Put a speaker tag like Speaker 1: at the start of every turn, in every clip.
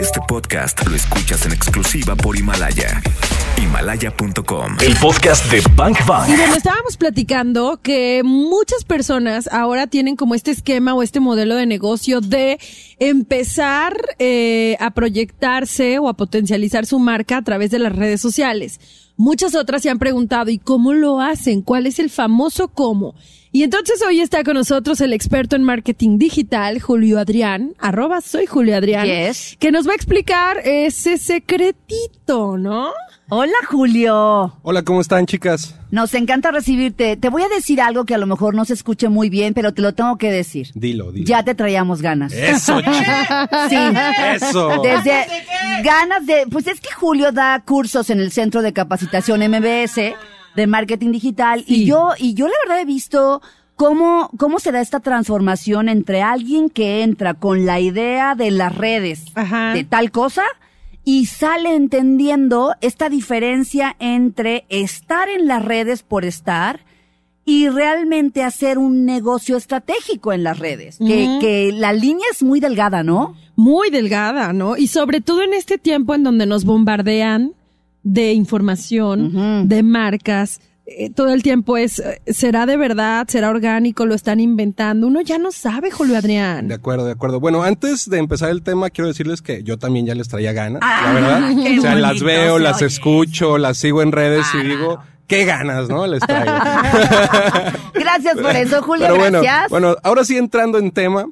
Speaker 1: Este podcast lo escuchas en exclusiva por Himalaya. Himalaya.com.
Speaker 2: El podcast de Bank Bank.
Speaker 3: Y bueno, estábamos platicando que muchas personas ahora tienen como este esquema o este modelo de negocio de empezar eh, a proyectarse o a potencializar su marca a través de las redes sociales. Muchas otras se han preguntado, ¿y cómo lo hacen? ¿Cuál es el famoso cómo? Y entonces hoy está con nosotros el experto en marketing digital, Julio Adrián, arroba soy Julio Adrián,
Speaker 4: Yes.
Speaker 3: que nos va a explicar ese secretito, ¿no?
Speaker 4: Hola Julio.
Speaker 5: Hola, ¿cómo están, chicas?
Speaker 4: Nos encanta recibirte. Te voy a decir algo que a lo mejor no se escuche muy bien, pero te lo tengo que decir.
Speaker 5: Dilo, dilo.
Speaker 4: Ya te traíamos ganas.
Speaker 5: Eso.
Speaker 4: Sí.
Speaker 5: Eso.
Speaker 4: Desde ganas de, pues es que Julio da cursos en el Centro de Capacitación MBS de Marketing Digital y yo, y yo la verdad he visto cómo, cómo se da esta transformación entre alguien que entra con la idea de las redes
Speaker 3: Ajá.
Speaker 4: de tal cosa y sale entendiendo esta diferencia entre estar en las redes por estar y realmente hacer un negocio estratégico en las redes. que, que la línea es muy delgada, ¿no?
Speaker 3: muy delgada, ¿no? Y sobre todo en este tiempo en donde nos bombardean de información, de marcas, eh, todo el tiempo es, eh, ¿será de verdad? ¿Será orgánico? ¿Lo están inventando? Uno ya no sabe, Julio Adrián.
Speaker 5: De acuerdo, de acuerdo. Bueno, antes de empezar el tema, quiero decirles que yo también ya les traía ganas,
Speaker 4: Ah,
Speaker 5: la verdad.
Speaker 4: qué
Speaker 5: o sea, las veo,
Speaker 4: se
Speaker 5: las
Speaker 4: oye.
Speaker 5: escucho, las sigo en redes y
Speaker 4: Ah,
Speaker 5: digo, qué ganas, ¿no? Les traigo.
Speaker 4: Gracias por eso, Julio,
Speaker 5: Pero bueno,
Speaker 4: gracias.
Speaker 5: bueno, ahora sí entrando en tema,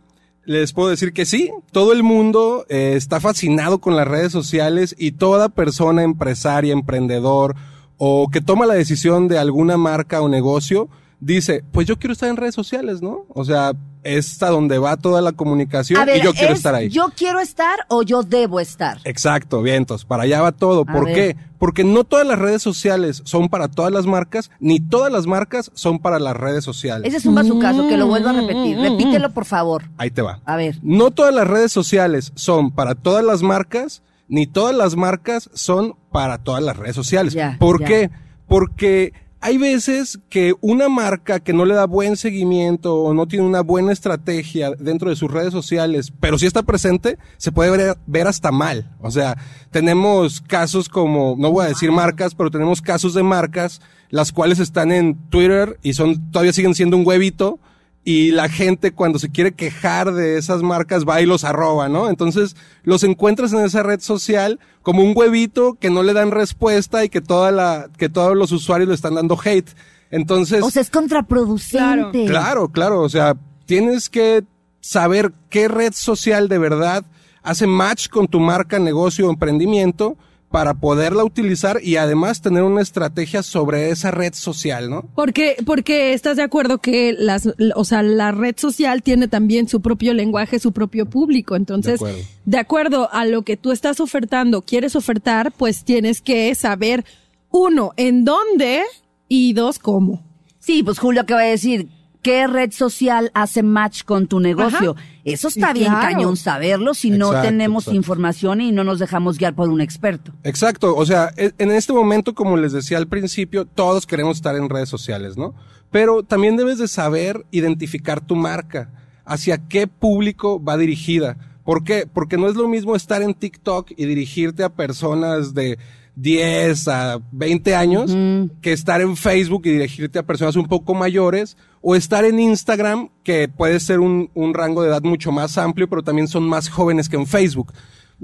Speaker 5: les puedo decir que sí, todo el mundo eh, está fascinado con las redes sociales y toda persona empresaria, emprendedor o que toma la decisión de alguna marca o negocio dice, pues yo quiero estar en redes sociales, ¿no? O sea, es a donde va toda la comunicación
Speaker 4: ver,
Speaker 5: y yo quiero
Speaker 4: ¿es
Speaker 5: estar ahí.
Speaker 4: Yo quiero estar o yo debo estar.
Speaker 5: Exacto, vientos, para allá va todo.
Speaker 4: A
Speaker 5: ¿Por
Speaker 4: ver.
Speaker 5: qué? Porque no todas las redes sociales son para todas las marcas, ni todas las marcas son para las redes sociales.
Speaker 4: Ese es un bazucazo, que lo vuelvo a
Speaker 3: Mm,
Speaker 4: repetir. Repítelo, por favor.
Speaker 5: Ahí te va.
Speaker 4: A ver.
Speaker 5: No todas las redes sociales son para todas las marcas, ni todas las marcas son para todas las redes sociales.
Speaker 4: Ya,
Speaker 5: ¿Por
Speaker 4: ya.
Speaker 5: qué? Porque hay veces que una marca que no le da buen seguimiento o no tiene una buena estrategia dentro de sus redes sociales, pero sí está presente, se puede ver, ver hasta mal. O sea, tenemos casos como, no voy a decir marcas, pero tenemos casos de marcas las cuales están en Twitter y son, todavía siguen siendo un huevito y la gente cuando se quiere quejar de esas marcas va y los arroba, ¿no? Entonces los encuentras en esa red social como un huevito que no le dan respuesta y que toda la, que todos los usuarios le están dando hate. Entonces,
Speaker 4: O sea, es contraproducente.
Speaker 5: claro, claro, o sea, tienes que saber qué red social de verdad hace match con tu marca, negocio o emprendimiento para poderla utilizar y además tener una estrategia sobre esa red social, ¿no?
Speaker 3: Porque, porque estás de acuerdo que las, o sea, la red social tiene también su propio lenguaje, su propio público. Entonces,
Speaker 5: De acuerdo.
Speaker 3: de acuerdo a lo que tú estás ofertando, quieres ofertar, pues tienes que saber, uno, en dónde y dos, cómo.
Speaker 4: Sí, pues Julio, ¿qué va a decir? ¿Qué red social hace match con tu negocio? Eso está bien
Speaker 3: claro.
Speaker 4: cañón saberlo si no tenemos
Speaker 5: exacto.
Speaker 4: información y no nos dejamos guiar por un experto.
Speaker 5: Exacto, o sea, e- en este momento, como les decía al principio, todos queremos estar en redes sociales, ¿no? Pero también debes de saber identificar tu marca, hacia qué público va dirigida. ¿Por qué? Porque no es lo mismo estar en TikTok y dirigirte a personas de 10 a 20 años que estar en Facebook y dirigirte a personas un poco mayores o estar en Instagram que puede ser un, un rango de edad mucho más amplio, pero también son más jóvenes que en Facebook.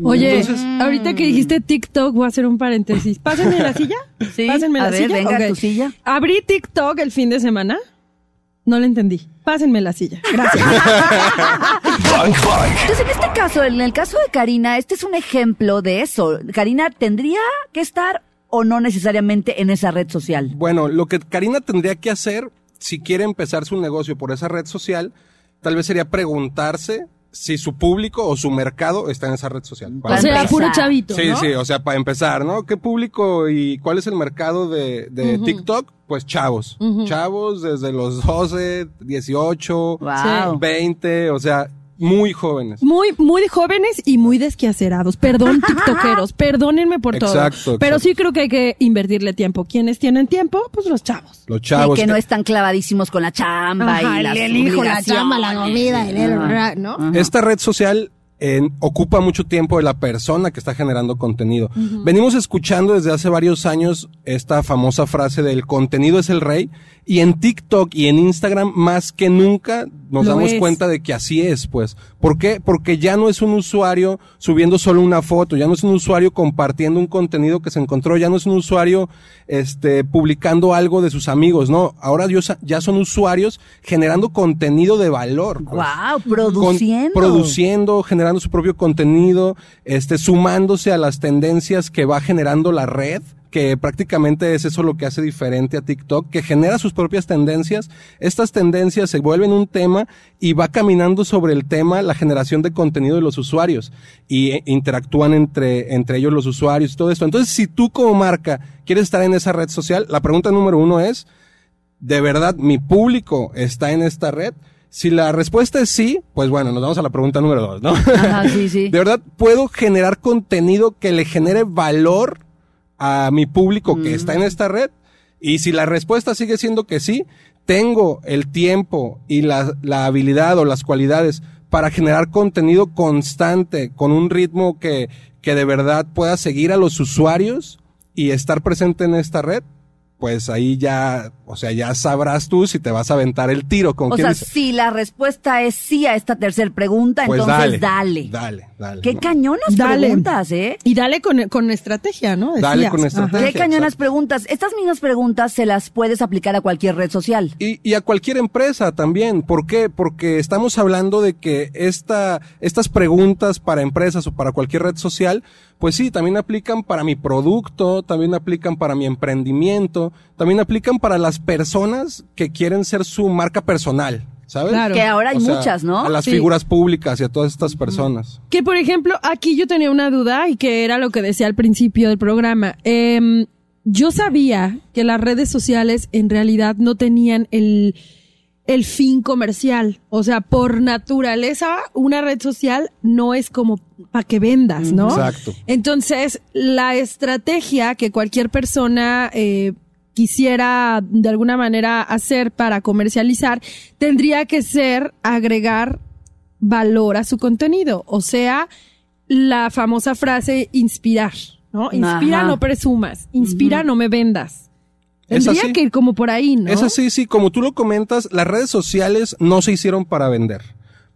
Speaker 3: Oye,
Speaker 5: Entonces-
Speaker 3: ahorita que dijiste TikTok, voy a hacer un paréntesis. Pásenme la silla.
Speaker 4: Sí,
Speaker 3: Pásenme
Speaker 4: a
Speaker 3: la
Speaker 4: ver,
Speaker 3: silla.
Speaker 4: venga, tu silla.
Speaker 3: Abrí TikTok el fin de semana. No le entendí. Pásenme la silla. Gracias.
Speaker 4: Entonces, en este caso, en el caso de Karina, este es un ejemplo de eso. Karina tendría que estar o no necesariamente en esa red social.
Speaker 5: Bueno, lo que Karina tendría que hacer, si quiere empezar su negocio por esa red social, tal vez sería preguntarse si su público o su mercado está en esa red social.
Speaker 3: o
Speaker 5: Para
Speaker 3: sea,
Speaker 4: empezar.
Speaker 3: puro chavito.
Speaker 5: Sí,
Speaker 3: ¿no?
Speaker 5: sí, o sea, para empezar, ¿no? ¿Qué público y cuál es el mercado de, de TikTok? Pues chavos. Chavos desde los 12, 18,
Speaker 4: Wow.
Speaker 5: 20, o sea, muy jóvenes.
Speaker 3: Muy, muy jóvenes y muy desquacerados. Perdón, tiktokeros. Perdónenme por todo.
Speaker 5: Exacto,
Speaker 3: Pero sí creo que hay que invertirle tiempo. ¿Quienes tienen tiempo? Pues los chavos.
Speaker 5: Los chavos.
Speaker 4: que no están clavadísimos con la chamba
Speaker 3: Ajá,
Speaker 4: y las
Speaker 3: el hijo, la chamba, la comida, el-
Speaker 4: Ajá.
Speaker 3: ¿no?
Speaker 4: Ajá.
Speaker 5: Esta red social en- ocupa mucho tiempo de la persona que está generando contenido. Venimos escuchando desde hace varios años esta famosa frase del contenido es el rey y en TikTok y en Instagram más que nunca nos
Speaker 3: Lo
Speaker 5: damos
Speaker 3: es.
Speaker 5: cuenta de que así es, pues. ¿Por qué? Porque ya no es un usuario subiendo solo una foto, ya no es un usuario compartiendo un contenido que se encontró, ya no es un usuario este publicando algo de sus amigos, no, ahora ya son usuarios generando contenido de valor. pues.
Speaker 4: Wow,
Speaker 5: Con-
Speaker 4: produciendo.
Speaker 5: produciendo, generando su propio contenido, este, sumándose a las tendencias que va generando la red, que prácticamente es eso lo que hace diferente a TikTok, que genera sus propias tendencias. Estas tendencias se vuelven un tema y va caminando sobre el tema la generación de contenido de los usuarios y eh, interactúan entre, entre ellos los usuarios y todo esto. Entonces, si tú como marca quieres estar en esa red social, la pregunta número uno es, ¿de verdad mi público está en esta red? Si la respuesta es sí, pues bueno, nos vamos a la pregunta número dos, ¿no?
Speaker 4: Ajá, sí, sí.
Speaker 5: ¿De verdad puedo generar contenido que le genere valor a mi público que está en esta red? Y si la respuesta sigue siendo que sí, tengo el tiempo y la, la habilidad o las cualidades para generar contenido constante con un ritmo que, que de verdad pueda seguir a los usuarios y estar presente en esta red, pues ahí ya, o sea, ya sabrás tú si te vas a aventar el tiro con
Speaker 4: O
Speaker 5: quien
Speaker 4: sea,
Speaker 5: dice,
Speaker 4: si la respuesta es sí a esta tercera pregunta,
Speaker 5: pues
Speaker 4: entonces
Speaker 5: dale,
Speaker 4: dale.
Speaker 5: dale, dale.
Speaker 4: Qué
Speaker 5: ¿no?
Speaker 4: cañonas
Speaker 3: Dale.
Speaker 4: preguntas, ¿eh?
Speaker 3: Y dale con, con estrategia, ¿no?
Speaker 5: Dale con estrategia.
Speaker 4: Qué cañonas
Speaker 5: exacto.
Speaker 4: preguntas. Estas mismas preguntas se las puedes aplicar a cualquier red social.
Speaker 5: Y, y a cualquier empresa también. ¿Por qué? Porque estamos hablando de que esta, estas preguntas para empresas o para cualquier red social, pues sí, también aplican para mi producto, también aplican para mi emprendimiento, también aplican para las personas que quieren ser su marca personal, ¿sabes?
Speaker 3: Claro.
Speaker 4: Que ahora hay
Speaker 5: O sea,
Speaker 4: muchas, ¿no?
Speaker 5: A las
Speaker 3: Sí.
Speaker 5: figuras públicas y a todas estas personas.
Speaker 3: Que por ejemplo, aquí yo tenía una duda y que era lo que decía al principio del programa. Em, yo sabía que las redes sociales en realidad no tenían el, el fin comercial. O sea, por naturaleza, una red social no es como para que vendas, ¿no?
Speaker 5: Exacto.
Speaker 3: Entonces, la estrategia que cualquier persona eh, quisiera de alguna manera hacer para comercializar tendría que ser agregar valor a su contenido. O sea, la famosa frase inspirar, ¿no? Inspira,
Speaker 4: Ajá.
Speaker 3: no presumas. Inspira, no me vendas. Tendría que ir como por ahí, ¿no?
Speaker 5: Es así, sí, como tú lo comentas, las redes sociales no se hicieron para vender.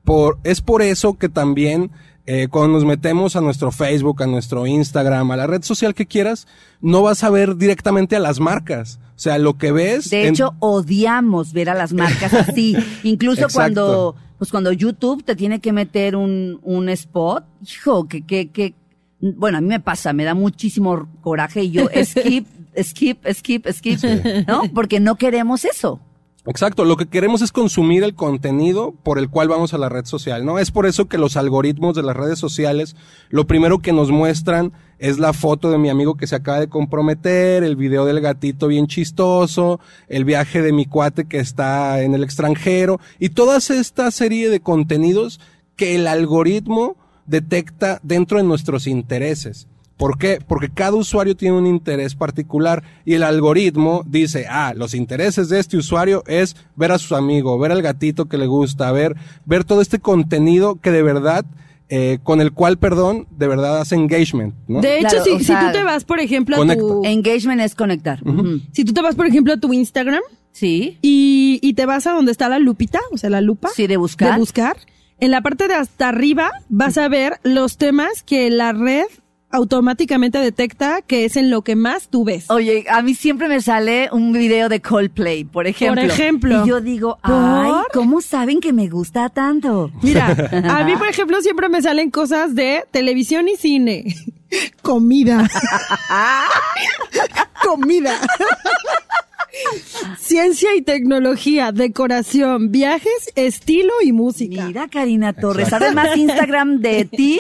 Speaker 5: Por, es por eso que también eh, cuando nos metemos a nuestro Facebook, a nuestro Instagram, a la red social que quieras, no vas a ver directamente a las marcas. O sea, lo que ves...
Speaker 4: De
Speaker 5: en-
Speaker 4: hecho, odiamos ver a las marcas así. Incluso
Speaker 5: Exacto.
Speaker 4: cuando, pues cuando YouTube te tiene que meter un, un spot, hijo, que, que, que, bueno, a mí me pasa, me da muchísimo coraje y yo skip, skip, skip, skip, ¿no? Porque no queremos eso.
Speaker 5: Exacto, lo que queremos es consumir el contenido por el cual vamos a la red social, ¿no? Es por eso que los algoritmos de las redes sociales, lo primero que nos muestran es la foto de mi amigo que se acaba de comprometer, el video del gatito bien chistoso, el viaje de mi cuate que está en el extranjero y toda esta serie de contenidos que el algoritmo detecta dentro de nuestros intereses. ¿Por qué? Porque cada usuario tiene un interés particular y el algoritmo dice, ah, los intereses de este usuario es ver a sus amigos, ver al gatito que le gusta, ver, ver todo este contenido que de verdad, eh, con el cual, perdón, de verdad hace engagement, ¿no?
Speaker 3: De hecho,
Speaker 4: Claro,
Speaker 3: si, si
Speaker 4: sea,
Speaker 3: tú te vas, por ejemplo, a
Speaker 5: conecta.
Speaker 3: tu,
Speaker 4: Engagement es conectar.
Speaker 3: Si tú te vas, por ejemplo, a tu Instagram
Speaker 4: Sí.
Speaker 3: y, y te vas a donde está la lupita, o sea, la lupa.
Speaker 4: Sí, de buscar.
Speaker 3: De buscar. En la parte de hasta arriba vas a ver los temas que la red automáticamente detecta que es en lo que más tú ves.
Speaker 4: Oye, a mí siempre me sale un video de Coldplay, por ejemplo.
Speaker 3: ejemplo.
Speaker 4: Y yo digo,
Speaker 3: ¿Por?
Speaker 4: ay, ¿cómo saben que me gusta tanto?
Speaker 3: Mira, a mí, por ejemplo, siempre me salen cosas de televisión y cine. Comida. Comida. Ciencia y tecnología, decoración, viajes, estilo y música.
Speaker 4: Mira, Karina Torres,
Speaker 5: Exacto.
Speaker 4: más Instagram de ti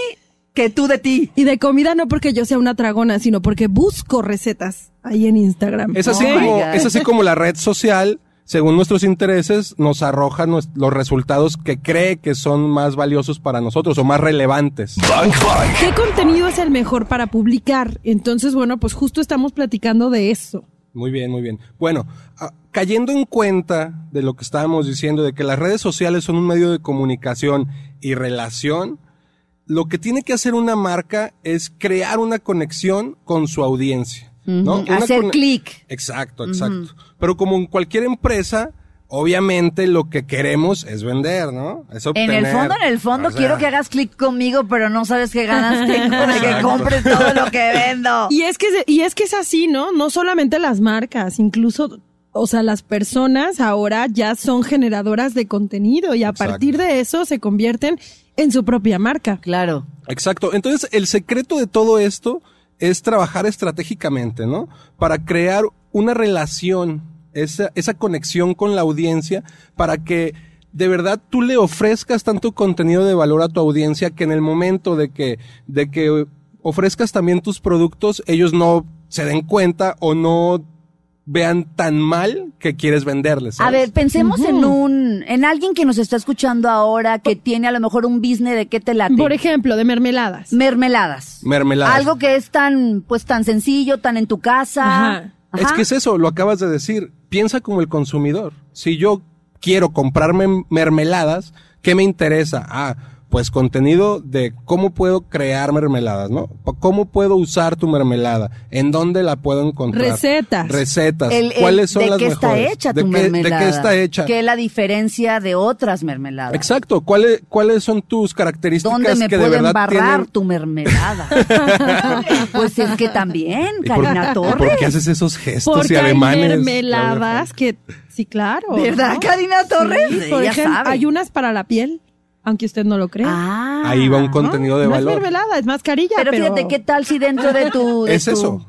Speaker 4: que tú de ti.
Speaker 3: Y de comida no porque yo sea una tragona, sino porque busco recetas ahí en Instagram.
Speaker 5: Es así
Speaker 4: Oh
Speaker 5: como, es así como la red social, según nuestros intereses, nos arroja los resultados que cree que son más valiosos para nosotros o más relevantes.
Speaker 2: Bank Bank.
Speaker 3: ¿Qué contenido es el mejor para publicar? Entonces, bueno, pues justo estamos platicando de eso.
Speaker 5: Muy bien, muy bien. Bueno, ah, cayendo en cuenta de lo que estábamos diciendo, de que las redes sociales son un medio de comunicación y relación, lo que tiene que hacer una marca es crear una conexión con su audiencia. ¿no? Una
Speaker 4: Hacer clic.
Speaker 5: Exacto, exacto. Pero como en cualquier empresa, obviamente lo que queremos es vender, ¿no? Es
Speaker 4: En el fondo, en el fondo,
Speaker 5: O sea,
Speaker 4: quiero que hagas clic conmigo, pero no sabes qué ganas tengo de que compres todo lo que vendo.
Speaker 3: Y es que, y es que es así, ¿no? No solamente las marcas, incluso, o sea, las personas ahora ya son generadoras de contenido y a
Speaker 5: Exacto.
Speaker 3: partir de eso se convierten en su propia marca.
Speaker 4: Claro.
Speaker 5: Exacto. Entonces, el secreto de todo esto es trabajar estratégicamente, ¿no? Para crear una relación, esa, esa conexión con la audiencia, para que de verdad tú le ofrezcas tanto contenido de valor a tu audiencia que en el momento de que, de que ofrezcas también tus productos, ellos no se den cuenta o no vean tan mal que quieres venderles.
Speaker 4: A ver, pensemos en un, en alguien que nos está escuchando ahora, que tiene a lo mejor un business de qué te late.
Speaker 3: Por ejemplo, de mermeladas.
Speaker 4: Mermeladas.
Speaker 5: Mermeladas.
Speaker 4: Algo que es tan, pues tan sencillo, tan en tu casa.
Speaker 3: Ajá.
Speaker 5: Es que es eso, lo acabas de decir. Piensa como el consumidor. Si yo quiero comprarme mermeladas, ¿qué me interesa? Ah, pues contenido de cómo puedo crear mermeladas, ¿no? ¿Cómo puedo usar tu mermelada? ¿En dónde la puedo encontrar?
Speaker 3: Recetas.
Speaker 5: Recetas.
Speaker 4: El- el-
Speaker 5: ¿Cuáles son
Speaker 4: ¿De
Speaker 5: las
Speaker 4: qué
Speaker 5: mejores?
Speaker 4: está hecha
Speaker 5: ¿De
Speaker 4: tu
Speaker 5: qué,
Speaker 4: mermelada?
Speaker 5: ¿De qué está hecha?
Speaker 4: ¿Qué es la diferencia de otras mermeladas?
Speaker 5: Exacto. ¿Cuáles, ¿Cuáles son tus características
Speaker 4: ¿Dónde me
Speaker 5: que de
Speaker 4: puedo
Speaker 5: verdad
Speaker 4: embarrar
Speaker 5: tienen...
Speaker 4: tu mermelada? pues es que también,
Speaker 5: ¿Y por,
Speaker 4: Karina Torres.
Speaker 5: por qué haces esos gestos
Speaker 3: Porque
Speaker 5: y
Speaker 3: hay
Speaker 5: ademanes?
Speaker 3: mermeladas que, sí, claro.
Speaker 4: ¿Verdad,
Speaker 3: ¿no?
Speaker 4: Karina Torres?
Speaker 3: Sí, por ejemplo,
Speaker 4: sabe.
Speaker 3: hay unas para la piel, aunque usted no lo crea.
Speaker 4: Ah.
Speaker 5: Ahí va un
Speaker 3: ¿no?
Speaker 5: contenido de
Speaker 3: no
Speaker 5: valor.
Speaker 3: es mermelada, es mascarilla.
Speaker 4: Pero,
Speaker 3: Pero,
Speaker 4: fíjate, ¿qué tal si dentro de tu... de
Speaker 5: Es
Speaker 4: tu-
Speaker 5: eso.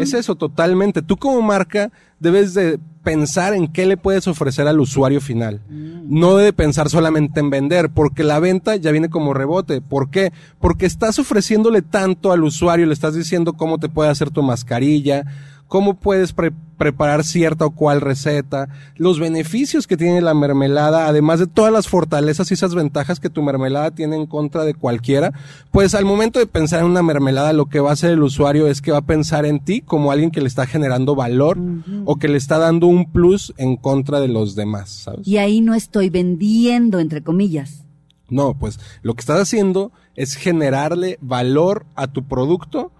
Speaker 5: Es eso, totalmente. Tú como marca debes de pensar en qué le puedes ofrecer al usuario final. No debe pensar solamente en vender, porque la venta ya viene como rebote. ¿Por qué? Porque estás ofreciéndole tanto al usuario, le estás diciendo cómo te puede hacer tu mascarilla, cómo puedes pre- preparar cierta o cual receta, los beneficios que tiene la mermelada, además de todas las fortalezas y esas ventajas que tu mermelada tiene en contra de cualquiera, pues al momento de pensar en una mermelada, lo que va a hacer el usuario es que va a pensar en ti como alguien que le está generando valor o que le está dando un plus en contra de los demás, ¿sabes?
Speaker 4: Y ahí no estoy vendiendo, entre comillas.
Speaker 5: No, pues lo que estás haciendo es generarle valor a tu producto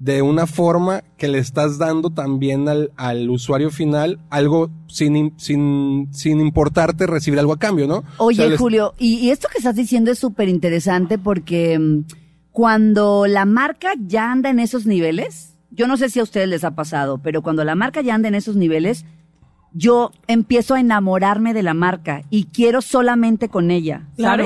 Speaker 5: de una forma que le estás dando también al, al usuario final algo sin, sin, sin importarte recibir algo a cambio, ¿no?
Speaker 4: Oye,
Speaker 5: O sea, les-
Speaker 4: Julio, y, y esto que estás diciendo es súper interesante porque mm, cuando la marca ya anda en esos niveles, yo no sé si a ustedes les ha pasado, pero cuando la marca ya anda en esos niveles, yo empiezo a enamorarme de la marca y quiero solamente con ella,
Speaker 3: Claro.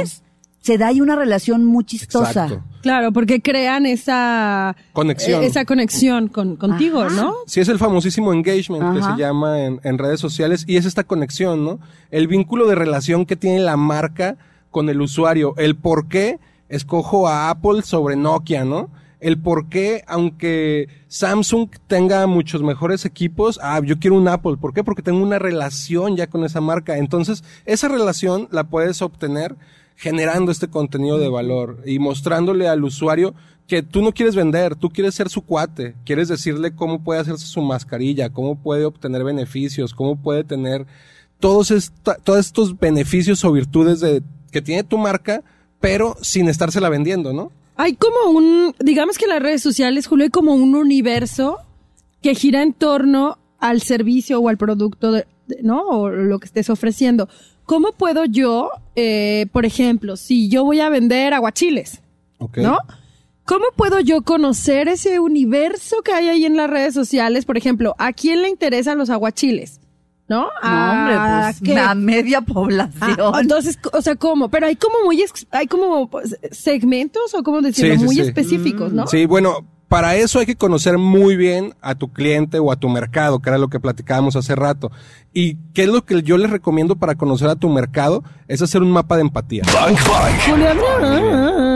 Speaker 4: Se da ahí una relación muy chistosa.
Speaker 5: Exacto.
Speaker 3: Claro, porque crean esa
Speaker 5: Conexión.
Speaker 3: eh, esa conexión con, contigo,
Speaker 4: Ajá.
Speaker 3: ¿no?
Speaker 5: Sí, es el famosísimo engagement que se llama en, en redes sociales y es esta conexión, ¿no? El vínculo de relación que tiene la marca con el usuario, el por qué escojo a Apple sobre Nokia, ¿no? El por qué, aunque Samsung tenga muchos mejores equipos, ah, yo quiero un Apple. ¿Por qué? Porque tengo una relación ya con esa marca. Entonces, esa relación la puedes obtener generando este contenido de valor y mostrándole al usuario que tú no quieres vender, tú quieres ser su cuate, quieres decirle cómo puede hacerse su mascarilla, cómo puede obtener beneficios, cómo puede tener todos, esta- todos estos beneficios o virtudes de, que tiene tu marca, pero sin estársela vendiendo, ¿no?
Speaker 3: Hay como un, digamos que en las redes sociales, Julio, hay como un universo que gira en torno al servicio o al producto, de- ¿no? O lo que estés ofreciendo. ¿Cómo puedo yo, eh, por ejemplo, si yo voy a vender aguachiles,
Speaker 5: Ok.
Speaker 3: ¿no? ¿Cómo puedo yo conocer ese universo que hay ahí en las redes sociales? Por ejemplo, ¿a quién le interesan los aguachiles? ¿No?
Speaker 4: No,
Speaker 3: ¿A
Speaker 4: hombre, pues la media población.
Speaker 3: Ah, entonces, o sea, ¿cómo? Pero hay como muy, hay como segmentos o cómo decirlo,
Speaker 5: Sí, sí,
Speaker 3: muy
Speaker 5: sí.
Speaker 3: específicos, ¿no?
Speaker 5: Sí, bueno, para eso hay que conocer muy bien a tu cliente o a tu mercado, que era lo que platicábamos hace rato. ¿Y qué es lo que yo les recomiendo para conocer a tu mercado? Es hacer un mapa de empatía.
Speaker 2: Bank Bank.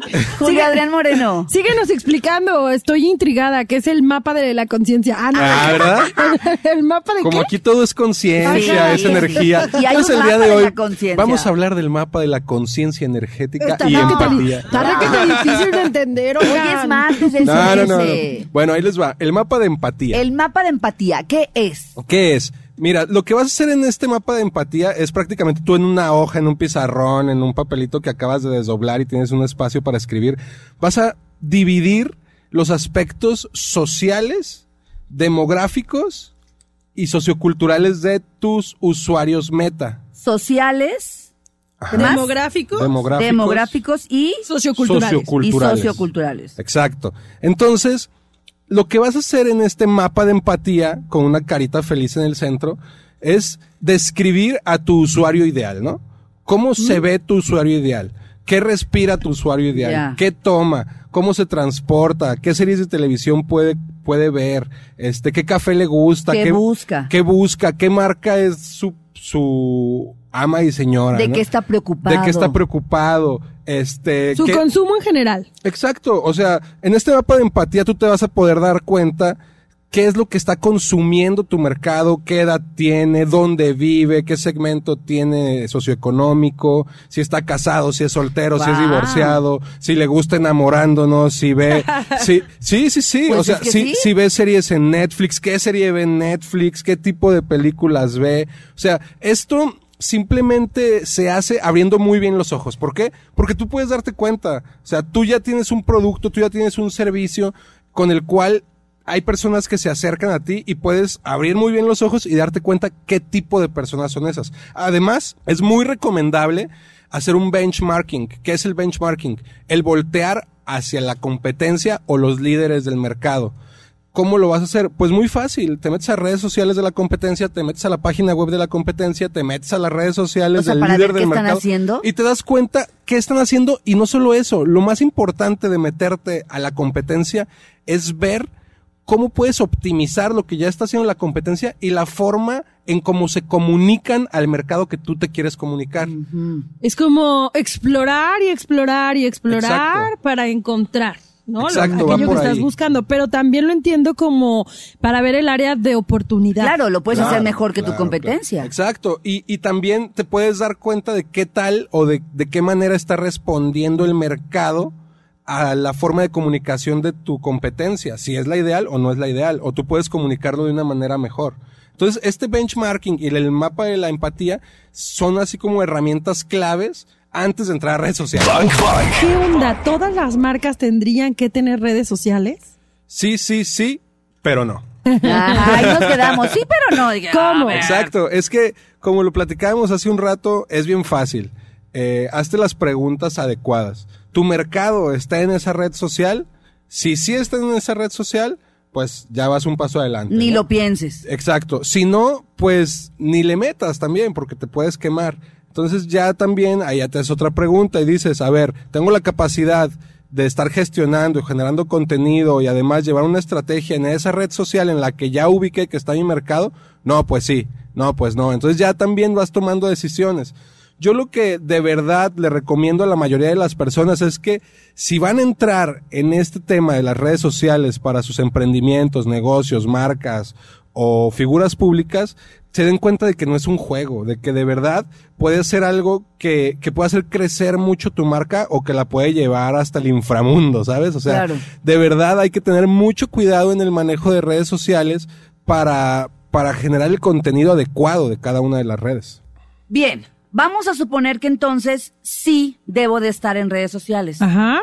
Speaker 3: Julio Adrián.
Speaker 4: Julio Adrián Moreno.
Speaker 3: Síguenos explicando, estoy intrigada, ¿qué es el mapa de la conciencia? Ah, no.
Speaker 5: Ah, ¿verdad?
Speaker 3: ¿El mapa de
Speaker 5: Como
Speaker 3: qué?
Speaker 5: aquí todo es conciencia, es energía.
Speaker 4: Y hay
Speaker 5: Entonces
Speaker 4: un
Speaker 5: el día
Speaker 4: mapa
Speaker 5: de
Speaker 4: de
Speaker 5: hoy
Speaker 4: la conciencia.
Speaker 5: vamos a hablar del mapa de la conciencia energética
Speaker 3: Está
Speaker 5: y empatía.
Speaker 3: Está requete difícil de entender,
Speaker 4: Hoy es martes del
Speaker 5: No, no, no. Bueno, ahí les va. El mapa de empatía.
Speaker 4: El mapa de empatía, ¿qué es?
Speaker 5: ¿Qué es? Mira, lo que vas a hacer en este mapa de empatía es prácticamente tú en una hoja, en un pizarrón, en un papelito que acabas de desdoblar y tienes un espacio para escribir, vas a dividir los aspectos sociales, demográficos y socioculturales de tus usuarios meta.
Speaker 4: Sociales.
Speaker 3: Demográficos,
Speaker 5: Demográficos.
Speaker 4: demográficos y,
Speaker 3: socioculturales.
Speaker 5: Sociocul-
Speaker 4: y
Speaker 5: Culturales.
Speaker 4: socioculturales.
Speaker 5: Exacto. Entonces, lo que vas a hacer en este mapa de empatía, con una carita feliz en el centro, es describir a tu usuario ideal, ¿no? ¿Cómo se ve tu usuario ideal? ¿Qué respira tu usuario ideal? ¿Qué toma? ¿Cómo se transporta? ¿Qué series de televisión puede, puede ver? Este, ¿qué café le gusta?
Speaker 4: ¿Qué busca?
Speaker 5: ¿Qué busca? ¿Qué marca es su, su ama y señora?
Speaker 4: ¿De
Speaker 5: ¿no?
Speaker 4: qué está preocupado?
Speaker 5: ¿De qué está preocupado? Este,
Speaker 3: Su
Speaker 5: ¿qué-
Speaker 3: consumo en general.
Speaker 5: Exacto, o sea, en este mapa de empatía tú te vas a poder dar cuenta qué es lo que está consumiendo tu mercado, qué edad tiene, dónde vive, qué segmento tiene socioeconómico, si está casado, si es soltero, si es divorciado, si le gusta enamorándonos, si ve, si, sí, sí, sí,
Speaker 4: Pues
Speaker 5: o sea, si,
Speaker 4: sí.
Speaker 5: si ve series en Netflix, qué serie ve en Netflix, qué tipo de películas ve, o sea, esto simplemente se hace abriendo muy bien los ojos. ¿Por qué? Porque tú puedes darte cuenta. O sea, tú ya tienes un producto, tú ya tienes un servicio con el cual hay personas que se acercan a ti y puedes abrir muy bien los ojos y darte cuenta qué tipo de personas son esas. Además, es muy recomendable hacer un benchmarking. ¿Qué es el benchmarking? El voltear hacia la competencia o los líderes del mercado. ¿Cómo lo vas a hacer? Pues muy fácil. Te metes a redes sociales de la competencia, te metes a la página web de la competencia, te metes a las redes sociales
Speaker 4: O sea,
Speaker 5: del
Speaker 4: para
Speaker 5: líder
Speaker 4: ver
Speaker 5: del
Speaker 4: qué están
Speaker 5: mercado.
Speaker 4: haciendo.
Speaker 5: Y te das cuenta qué están haciendo. Y no solo eso, lo más importante de meterte a la competencia es ver cómo puedes optimizar lo que ya está haciendo la competencia y la forma en cómo se comunican al mercado que tú te quieres comunicar.
Speaker 3: Es como explorar y explorar y explorar
Speaker 5: Exacto.
Speaker 3: para encontrar. ¿no? Lo-
Speaker 5: Exacto,
Speaker 3: aquello que estás
Speaker 5: ahí.
Speaker 3: buscando, pero también lo entiendo como para ver el área de oportunidad.
Speaker 4: Claro, lo puedes hacer
Speaker 5: Claro,
Speaker 4: mejor que tu competencia.
Speaker 5: claro. Exacto. Y, y también te puedes dar cuenta de qué tal o de, de qué manera está respondiendo el mercado a la forma de comunicación de tu competencia, si es la ideal o no es la ideal, o tú puedes comunicarlo de una manera mejor. Entonces, este benchmarking y el mapa de la empatía son así como herramientas claves antes de entrar a redes sociales.
Speaker 3: ¿Qué onda? ¿Todas las marcas tendrían que tener redes sociales?
Speaker 5: Sí, sí, sí, pero no.
Speaker 4: Ahí nos quedamos. Sí, pero no.
Speaker 3: ¿Cómo?
Speaker 5: Exacto, es que como lo platicábamos hace un rato, es bien fácil. Eh, hazte las preguntas adecuadas. ¿Tu mercado está en esa red social? Si sí está en esa red social, pues ya vas un paso adelante.
Speaker 4: Ni
Speaker 5: ¿no?
Speaker 4: lo pienses.
Speaker 5: Exacto. Si no, pues ni le metas también, porque te puedes quemar. Entonces ya también, ahí ya te haces otra pregunta y dices, a ver, tengo la capacidad de estar gestionando y generando contenido y además llevar una estrategia en esa red social en la que ya ubiqué que está mi mercado. No, pues sí. No, pues no. Entonces ya también vas tomando decisiones. Yo lo que de verdad le recomiendo a la mayoría de las personas es que si van a entrar en este tema de las redes sociales para sus emprendimientos, negocios, marcas o figuras públicas, se den cuenta de que no es un juego, de que de verdad puede ser algo que, que puede hacer crecer mucho tu marca o que la puede llevar hasta el inframundo, ¿sabes? O sea,
Speaker 4: Claro.
Speaker 5: de verdad hay que tener mucho cuidado en el manejo de redes sociales para, para generar el contenido adecuado de cada una de las redes.
Speaker 4: Bien, vamos a suponer que entonces sí debo de estar en redes sociales.
Speaker 3: Ajá.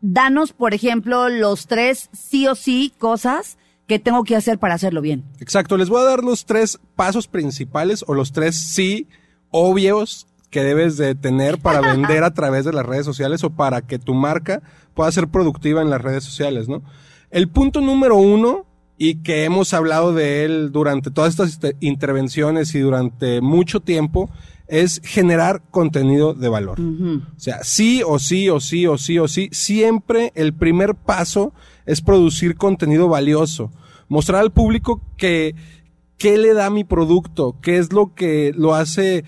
Speaker 4: Danos, por ejemplo, los tres sí o sí cosas que tengo que hacer para hacerlo bien.
Speaker 5: Exacto, les voy a dar los tres pasos principales o los tres sí obvios que debes de tener para vender a través de las redes sociales o para que tu marca pueda ser productiva en las redes sociales, ¿no? El punto número uno, y que hemos hablado de él durante todas estas intervenciones y durante mucho tiempo, es generar contenido de valor. O sea, sí o sí o sí o sí o sí, siempre el primer paso es producir contenido valioso. Mostrar al público que, qué le da mi producto, qué es lo que lo hace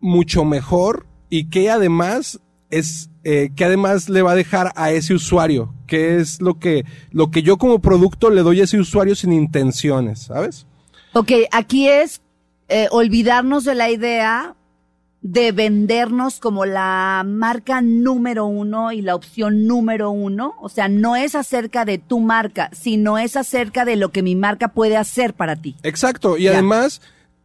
Speaker 5: mucho mejor y qué además es, eh, que además le va a dejar a ese usuario, qué es lo que, lo que yo como producto le doy a ese usuario sin intenciones, ¿sabes?
Speaker 4: Ok, aquí es eh, olvidarnos de la idea de vendernos como la marca número uno y la opción número uno. O sea, no es acerca de tu marca, sino es acerca de lo que mi marca puede hacer para ti.
Speaker 5: Exacto, y
Speaker 4: Ya.
Speaker 5: además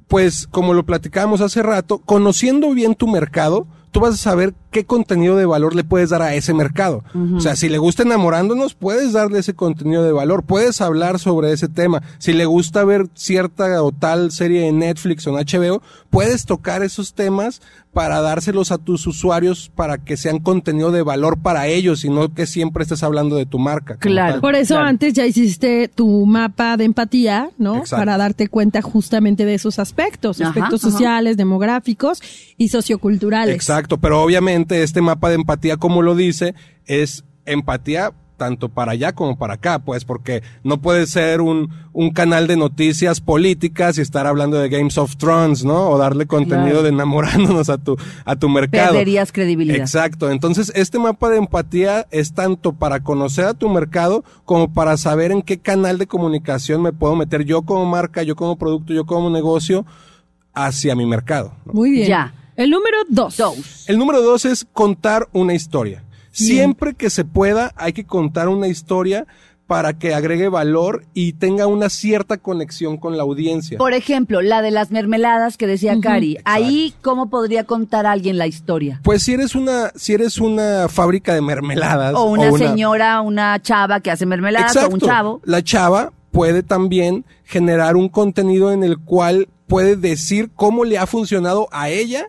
Speaker 5: pues como lo platicábamos hace rato, conociendo bien tu mercado, tú vas a saber qué contenido de valor le puedes dar a ese mercado. O sea, si le gusta enamorándonos, puedes darle ese contenido de valor, puedes hablar sobre ese tema. Si le gusta ver cierta o tal serie en Netflix o en HBO, puedes tocar esos temas para dárselos a tus usuarios para que sean contenido de valor para ellos y no que siempre estés hablando de tu marca.
Speaker 4: Claro.
Speaker 3: Por eso
Speaker 4: Claro.
Speaker 3: antes ya hiciste tu mapa de empatía, ¿no?
Speaker 5: Exacto.
Speaker 3: Para darte cuenta justamente de esos aspectos,
Speaker 4: Ajá,
Speaker 3: aspectos
Speaker 4: ajá.
Speaker 3: sociales, demográficos y socioculturales.
Speaker 5: Exacto, pero obviamente este mapa de empatía, como lo dice, es empatía tanto para allá como para acá, pues, porque no puede ser un, un canal de noticias políticas y estar hablando de Games of Thrones, ¿no? O darle contenido
Speaker 4: Claro.
Speaker 5: de enamorándonos a tu, a tu mercado.
Speaker 4: Perderías credibilidad.
Speaker 5: Exacto. Entonces, este mapa de empatía es tanto para conocer a tu mercado como para saber en qué canal de comunicación me puedo meter yo como marca, yo como producto, yo como negocio hacia mi mercado. ¿no?
Speaker 3: Muy bien.
Speaker 4: Ya.
Speaker 3: El número dos.
Speaker 4: Dos.
Speaker 5: El número dos es contar una historia. Siempre que se pueda, hay que contar una historia para que agregue valor y tenga una cierta conexión con la audiencia.
Speaker 4: Por ejemplo, la de las mermeladas que decía Cari. Ahí, ¿cómo podría contar alguien la historia?
Speaker 5: Pues si eres una, si eres una fábrica de mermeladas.
Speaker 4: O una, señora, una chava que hace mermeladas, o un chavo.
Speaker 5: La chava puede también generar un contenido en el cual puede decir cómo le ha funcionado a ella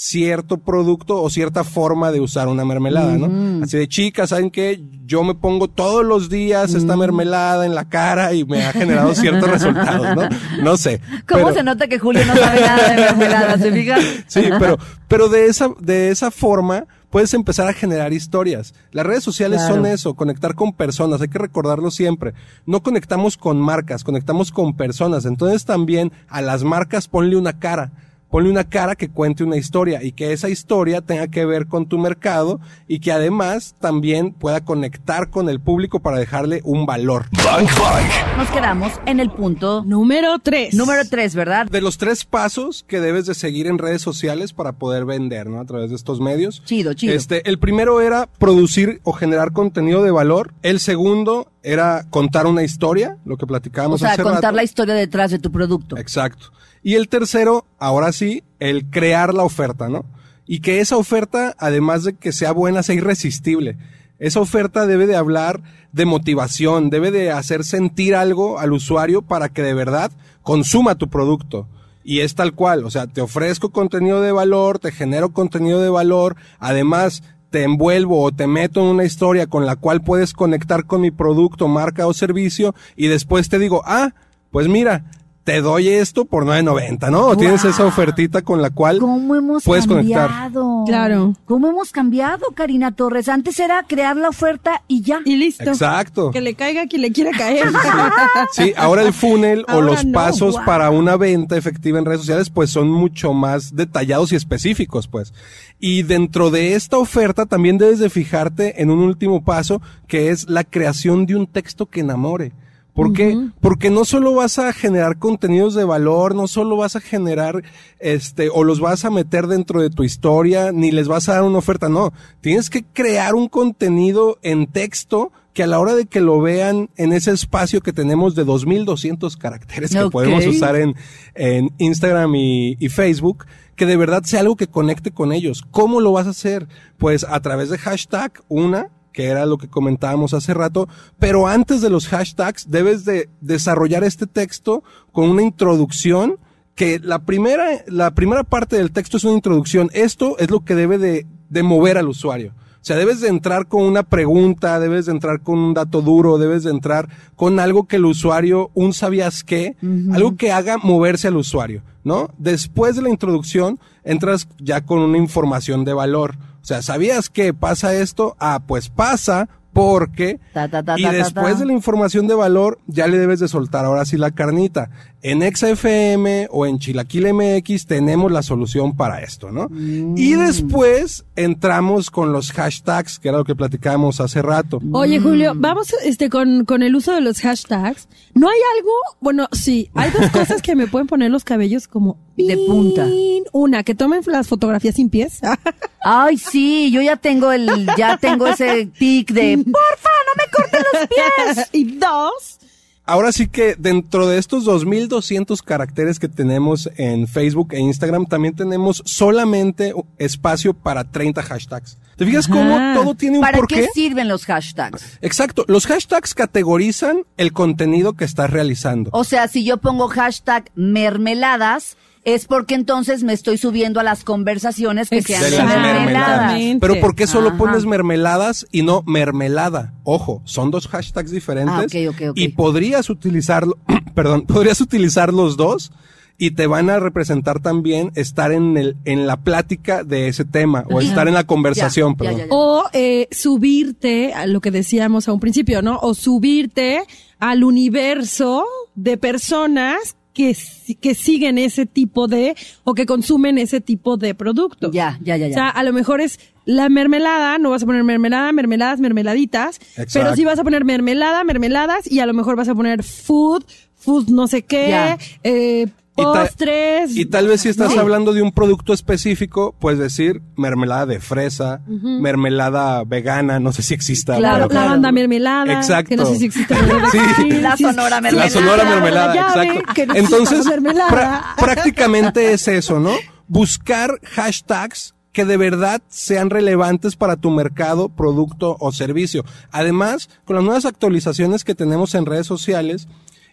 Speaker 5: cierto producto o cierta forma de usar una mermelada, ¿no? Así de chicas, ¿saben qué? Yo me pongo todos los días esta mermelada en la cara y me ha generado ciertos resultados, ¿no? No sé.
Speaker 4: ¿Cómo
Speaker 5: pero-
Speaker 4: se nota que Julio no sabe nada de mermeladas, se fija?
Speaker 5: Sí, pero, pero de esa, de esa forma puedes empezar a generar historias. Las redes sociales
Speaker 4: Claro.
Speaker 5: son eso, conectar con personas, hay que recordarlo siempre. No conectamos con marcas, conectamos con personas. Entonces también a las marcas ponle una cara. Ponle una cara que cuente una historia y que esa historia tenga que ver con tu mercado y que además también pueda conectar con el público para dejarle un valor.
Speaker 2: Bank Bank.
Speaker 4: Nos quedamos en el punto
Speaker 3: Número tres.
Speaker 4: número tres, ¿verdad?
Speaker 5: De los tres pasos que debes de seguir en redes sociales para poder vender, ¿no? A través de estos medios.
Speaker 4: Chido, chido.
Speaker 5: Este, el primero era producir o generar contenido de valor. El segundo era contar una historia, lo que
Speaker 4: O
Speaker 5: platicábamos
Speaker 4: sea,
Speaker 5: hace
Speaker 4: contar
Speaker 5: rato.
Speaker 4: la historia detrás de tu producto.
Speaker 5: Exacto. Y el tercero, ahora sí, el crear la oferta, ¿no? Y que esa oferta, además de que sea buena, sea irresistible. Esa oferta debe de hablar de motivación, debe de hacer sentir algo al usuario para que de verdad consuma tu producto. Y es tal cual, o sea, te ofrezco contenido de valor, te genero contenido de valor, además te envuelvo o te meto en una historia con la cual puedes conectar con mi producto, marca o servicio y después te digo, ah, pues mira, te doy esto por 9.90, ¿no? O tienes esa ofertita con la cual
Speaker 4: ¿Cómo hemos
Speaker 5: puedes conectar.
Speaker 4: cambiado?
Speaker 3: Claro.
Speaker 4: ¿Cómo hemos cambiado, Karina Torres? Antes era crear la oferta y ya.
Speaker 3: Y listo.
Speaker 5: Exacto.
Speaker 3: Que le caiga a quien le quiera caer.
Speaker 5: Sí, ahora el funnel o los
Speaker 3: no,
Speaker 5: pasos
Speaker 3: wow.
Speaker 5: para una venta efectiva en redes sociales pues son mucho más detallados y específicos pues. Y dentro de esta oferta también debes de fijarte en un último paso que es la creación de un texto que enamore. ¿Por qué? Porque no solo vas a generar contenidos de valor, no solo vas a generar, este, o los vas a meter dentro de tu historia, ni les vas a dar una oferta, no. Tienes que crear un contenido en texto que a la hora de que lo vean en ese espacio que tenemos de 2200 caracteres que podemos usar en, en Instagram y, y Facebook, que de verdad sea algo que conecte con ellos. ¿Cómo lo vas a hacer? Pues a través de hashtag, una, que era lo que comentábamos hace rato, pero antes de los hashtags debes de desarrollar este texto con una introducción que la primera, la primera parte del texto es una introducción. Esto es lo que debe de, de mover al usuario. O sea, debes de entrar con una pregunta, debes de entrar con un dato duro, debes de entrar con algo que el usuario, un sabías qué, algo que haga moverse al usuario, ¿no? Después de la introducción, entras ya con una información de valor. O sea, ¿sabías que pasa esto? Ah, pues pasa porque...
Speaker 4: Ta, ta, ta,
Speaker 5: y después
Speaker 4: ta.
Speaker 5: de la información de valor, ya le debes de soltar ahora sí la carnita. En XFM o en Chilaquil MX tenemos la solución para esto, ¿no? Y
Speaker 4: Mm.
Speaker 5: después entramos con los hashtags, que era lo que platicábamos hace rato.
Speaker 3: Oye, Julio, vamos este con, con el uso de los hashtags. ¿No hay algo? Bueno, sí, hay dos cosas que me pueden poner los cabellos como
Speaker 4: De punta.
Speaker 3: Una, que tomen las fotografías sin pies.
Speaker 4: Ay, sí, yo ya tengo el, ya tengo ese tic de, porfa, no me corten los pies.
Speaker 3: y dos,
Speaker 5: ahora sí que dentro de estos 2200 caracteres que tenemos en Facebook e Instagram, también tenemos solamente espacio para 30 hashtags. ¿Te fijas cómo todo tiene un
Speaker 4: ¿Para
Speaker 5: porqué?
Speaker 4: qué sirven los hashtags?
Speaker 5: Exacto. Los hashtags categorizan el contenido que estás realizando.
Speaker 4: O sea, si yo pongo hashtag mermeladas, es porque entonces me estoy subiendo a las conversaciones que sean
Speaker 5: de
Speaker 4: de
Speaker 5: las
Speaker 4: mermeladas.
Speaker 5: Pero ¿por qué solo
Speaker 4: Ajá.
Speaker 5: pones mermeladas y no mermelada? Ojo, son dos hashtags diferentes.
Speaker 4: Ah, ok, ok, ok.
Speaker 5: Y podrías utilizarlo, perdón, podrías utilizar los dos y te van a representar también estar en el, en la plática de ese tema o estar en la conversación,
Speaker 4: Ya, ya,
Speaker 5: perdón.
Speaker 4: ya, ya.
Speaker 3: O eh, subirte a lo que decíamos a un principio, ¿no? O subirte al universo de personas que, que siguen ese tipo de, o que consumen ese tipo de productos.
Speaker 4: Ya, ya, ya,
Speaker 3: O
Speaker 4: ya.
Speaker 3: sea, a lo mejor es la mermelada, no vas a poner mermelada, mermeladas, mermeladitas,
Speaker 5: Exacto.
Speaker 3: pero sí vas a poner mermelada, mermeladas y a lo mejor vas a poner food, food no sé qué,
Speaker 4: Ya.
Speaker 5: Y ta-
Speaker 3: postres.
Speaker 5: Y tal vez si estás hablando de un producto específico, puedes decir mermelada de fresa, mermelada vegana, no sé si exista.
Speaker 3: Claro,
Speaker 5: pero-
Speaker 3: la banda mermelada.
Speaker 5: Exacto.
Speaker 3: Que no sé si existe.
Speaker 5: Sí.
Speaker 4: La sonora mermelada.
Speaker 5: La sonora mermelada, exacto.
Speaker 3: que no
Speaker 5: Entonces,
Speaker 3: mermelada.
Speaker 5: prácticamente es eso, ¿no? Buscar hashtags que de verdad sean relevantes para tu mercado, producto o servicio. Además, con las nuevas actualizaciones que tenemos en redes sociales,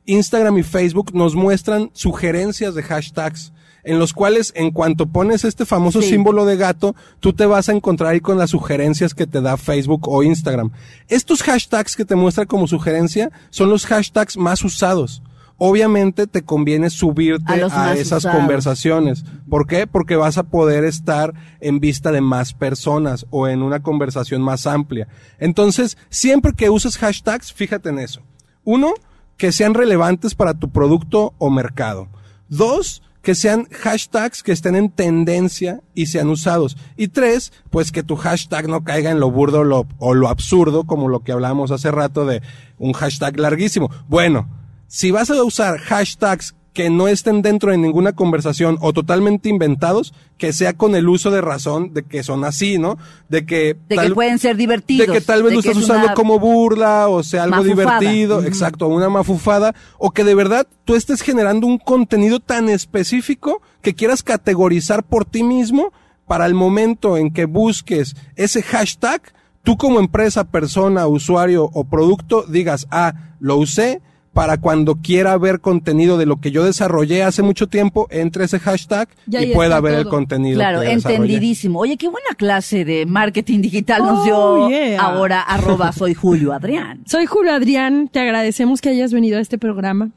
Speaker 5: Instagram y Facebook nos muestran sugerencias de hashtags en los cuales en cuanto pones este famoso
Speaker 4: Sí.
Speaker 5: símbolo de gato, tú te vas a encontrar ahí con las sugerencias que te da Facebook o Instagram. Estos hashtags que te muestra como sugerencia son los hashtags más usados. Obviamente te conviene subirte
Speaker 4: A
Speaker 5: esas
Speaker 4: usados.
Speaker 5: conversaciones. ¿Por qué? Porque vas a poder estar en vista de más personas o en una conversación más amplia. Entonces, siempre que uses hashtags, fíjate en eso. Uno, que sean relevantes para tu producto o mercado. Dos, que sean hashtags que estén en tendencia y sean usados. Y tres, pues que tu hashtag no caiga en lo burdo o lo absurdo, como lo que hablábamos hace rato de un hashtag larguísimo. Bueno, si vas a usar hashtags que no estén dentro de ninguna conversación o totalmente inventados, que sea con el uso de razón de que son así, ¿no? De que
Speaker 4: De que pueden ser divertidos.
Speaker 5: de que tal vez lo estás
Speaker 4: es
Speaker 5: usando como burla o sea algo
Speaker 4: Mafufada.
Speaker 5: divertido, exacto, una mafufada, o que de verdad tú estés generando un contenido tan específico que quieras categorizar por ti mismo para el momento en que busques ese hashtag, tú como empresa, persona, usuario o producto digas, ah, lo usé para cuando quiera ver contenido de lo que yo desarrollé hace mucho tiempo, entre ese hashtag
Speaker 3: Y
Speaker 5: pueda ver el contenido.
Speaker 4: Claro,
Speaker 5: que desarrollé.
Speaker 4: entendidísimo. Oye, qué buena clase de marketing digital nos
Speaker 3: Oh,
Speaker 4: dio
Speaker 3: yeah.
Speaker 4: ahora arroba soy Julio Adrián.
Speaker 3: Soy Julio Adrián, te agradecemos que hayas venido a este programa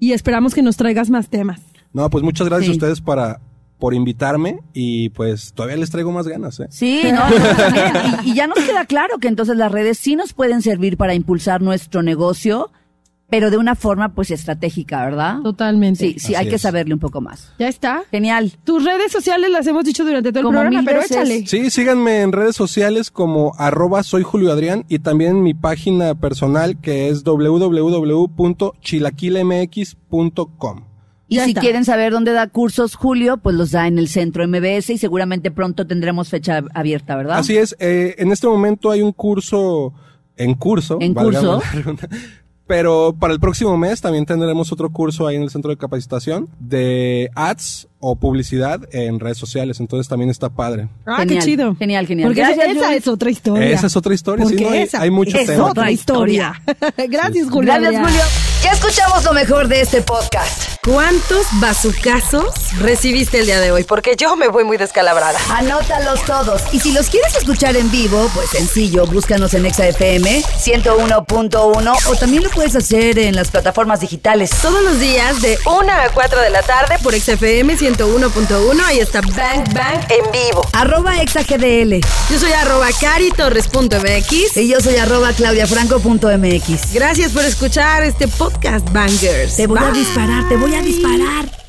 Speaker 3: y esperamos que nos traigas más temas.
Speaker 5: No, pues muchas gracias
Speaker 4: Sí.
Speaker 5: a ustedes para, por invitarme y pues todavía les traigo más ganas, ¿eh?
Speaker 4: Sí, no, no, y ya nos queda claro que entonces las redes sí nos pueden servir para impulsar nuestro negocio, pero de una forma pues estratégica, ¿verdad?
Speaker 3: Totalmente.
Speaker 4: Sí, sí,
Speaker 5: Así
Speaker 4: hay que saberle un poco más.
Speaker 3: Ya está.
Speaker 4: Genial.
Speaker 3: Tus redes sociales las hemos dicho durante todo el
Speaker 4: Como
Speaker 3: programa, pero
Speaker 4: veces.
Speaker 3: échale.
Speaker 5: Sí, síganme en redes sociales como arroba soy Julio Adrián y también en mi página personal que es www.chilaquilemx.com.
Speaker 4: Y
Speaker 3: Ya
Speaker 4: si
Speaker 3: está.
Speaker 4: quieren saber dónde da cursos Julio, pues los da en el centro MBS y seguramente pronto tendremos fecha abierta, ¿verdad?
Speaker 5: Así es, eh, en este momento hay un curso en curso.
Speaker 4: ¿En curso?
Speaker 5: Pero para el próximo mes también tendremos otro curso ahí en el centro de capacitación de ads o publicidad en redes sociales. Entonces también está padre.
Speaker 3: Ah,
Speaker 4: Genial,
Speaker 3: qué chido.
Speaker 4: genial, genial.
Speaker 3: Porque
Speaker 4: Gracias,
Speaker 3: esa es otra historia.
Speaker 5: Esa es otra historia, sí,
Speaker 3: Porque
Speaker 5: ¿no? Hay-
Speaker 3: esa
Speaker 5: hay mucho
Speaker 3: es otra historia. Gracias, Julio.
Speaker 4: Gracias. Julio. Ya escuchamos lo mejor de este podcast.
Speaker 6: ¿Cuántos bazucazos recibiste el día de hoy? Porque yo me voy muy descalabrada.
Speaker 4: Anótalos todos. Y si los quieres escuchar en vivo, pues sencillo, búscanos en ExaFM 101.1 o también lo puedes hacer en las plataformas digitales.
Speaker 6: Todos los días de 1 a 4 de la tarde por XFM 101.1. Ahí está Bang Bang en vivo.
Speaker 4: Arroba ExaGDL.
Speaker 6: Yo soy arroba caritorres.mx.
Speaker 4: Y yo soy arroba claudiafranco.mx.
Speaker 6: Gracias por escuchar este podcast, Bangers.
Speaker 4: Te voy a
Speaker 6: Bye.
Speaker 4: disparar, te voy a disparar.